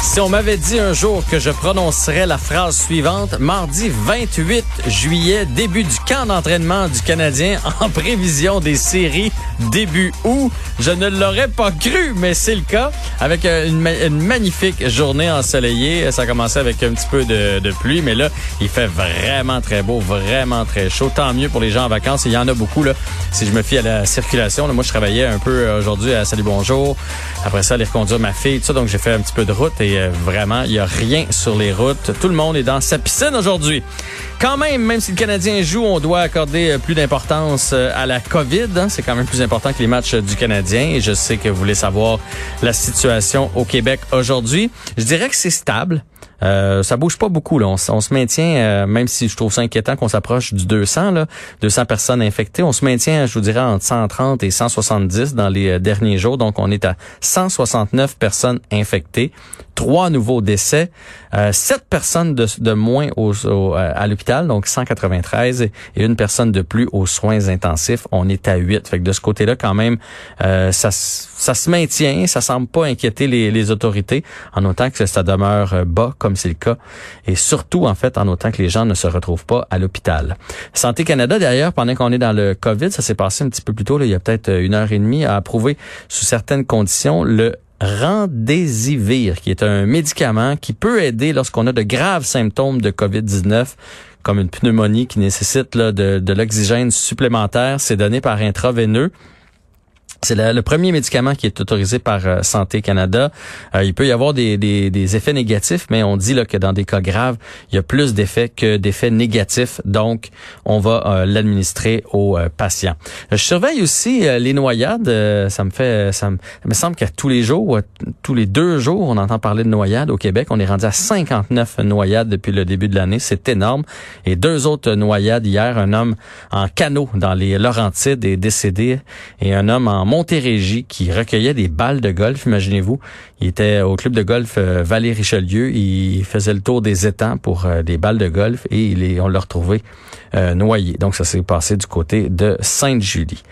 Si on m'avait dit un jour que je prononcerais la phrase suivante, mardi 28 juillet, début du camp d'entraînement du Canadien en prévision des séries début août, je ne l'aurais pas cru, mais c'est le cas. Avec une, une, magnifique journée ensoleillée, ça a commencé avec un petit peu de, pluie, mais là, il fait vraiment très beau, vraiment très chaud. Tant mieux pour les gens en vacances. Il y en a beaucoup là. Si je me fie à la circulation, moi je travaillais un peu aujourd'hui à Salut Bonjour. Après ça, aller reconduire ma fille, tout ça, donc j'ai fait un petit peu de route euh, vraiment, il y a rien sur les routes. Tout le monde est dans sa piscine aujourd'hui. Quand même, même si le Canadien joue, on doit accorder plus d'importance à la COVID. Hein. C'est quand même plus important que les matchs du Canadien. Et je sais que vous voulez savoir la situation au Québec aujourd'hui. Je dirais que c'est stable. Euh, ça bouge pas beaucoup. Là. On, on se maintient, euh, même si je trouve ça inquiétant qu'on s'approche du 200, là, 200 personnes infectées. On se maintient, je vous dirais, entre 130 et 170 dans les euh, derniers jours. Donc, on est à 169 personnes infectées, trois nouveaux décès, euh, sept personnes de, de moins au, au, à l'hôpital, donc 193, et une personne de plus aux soins intensifs. On est à 8. Fait que de ce côté-là, quand même, ça, ça se maintient. Ça semble pas inquiéter les, les autorités, en autant que ça demeure bas comme c'est le cas, et surtout, en fait, en autant que les gens ne se retrouvent pas à l'hôpital. Santé Canada, d'ailleurs, pendant qu'on est dans le COVID, ça s'est passé un petit peu plus tôt, là, il y a peut-être une heure et demie, a approuvé sous certaines conditions le Rendésivir, qui est un médicament qui peut aider lorsqu'on a de graves symptômes de COVID-19, comme une pneumonie qui nécessite là, de, de l'oxygène supplémentaire. C'est donné par intraveineux. C'est le, premier médicament qui est autorisé par euh, Santé Canada. Euh, il peut y avoir des, effets négatifs, mais on dit là, que dans des cas graves, il y a plus d'effets que d'effets négatifs. Donc, on va euh, l'administrer aux patients. Je surveille aussi les noyades. ça me fait, ça me, ça me semble qu'à tous les jours, tous les deux jours, on entend parler de noyades au Québec. On est rendu à 59 noyades depuis le début de l'année. C'est énorme. Et deux autres noyades hier. Un homme en canot dans les Laurentides est décédé et un homme en Montérégie qui recueillait des balles de golf, imaginez-vous. Il était au club de golf euh, Vallée-Richelieu. Il faisait le tour des étangs pour euh, des balles de golf et il est, on l'a retrouvé euh, noyé. Donc, ça s'est passé du côté de Sainte-Julie.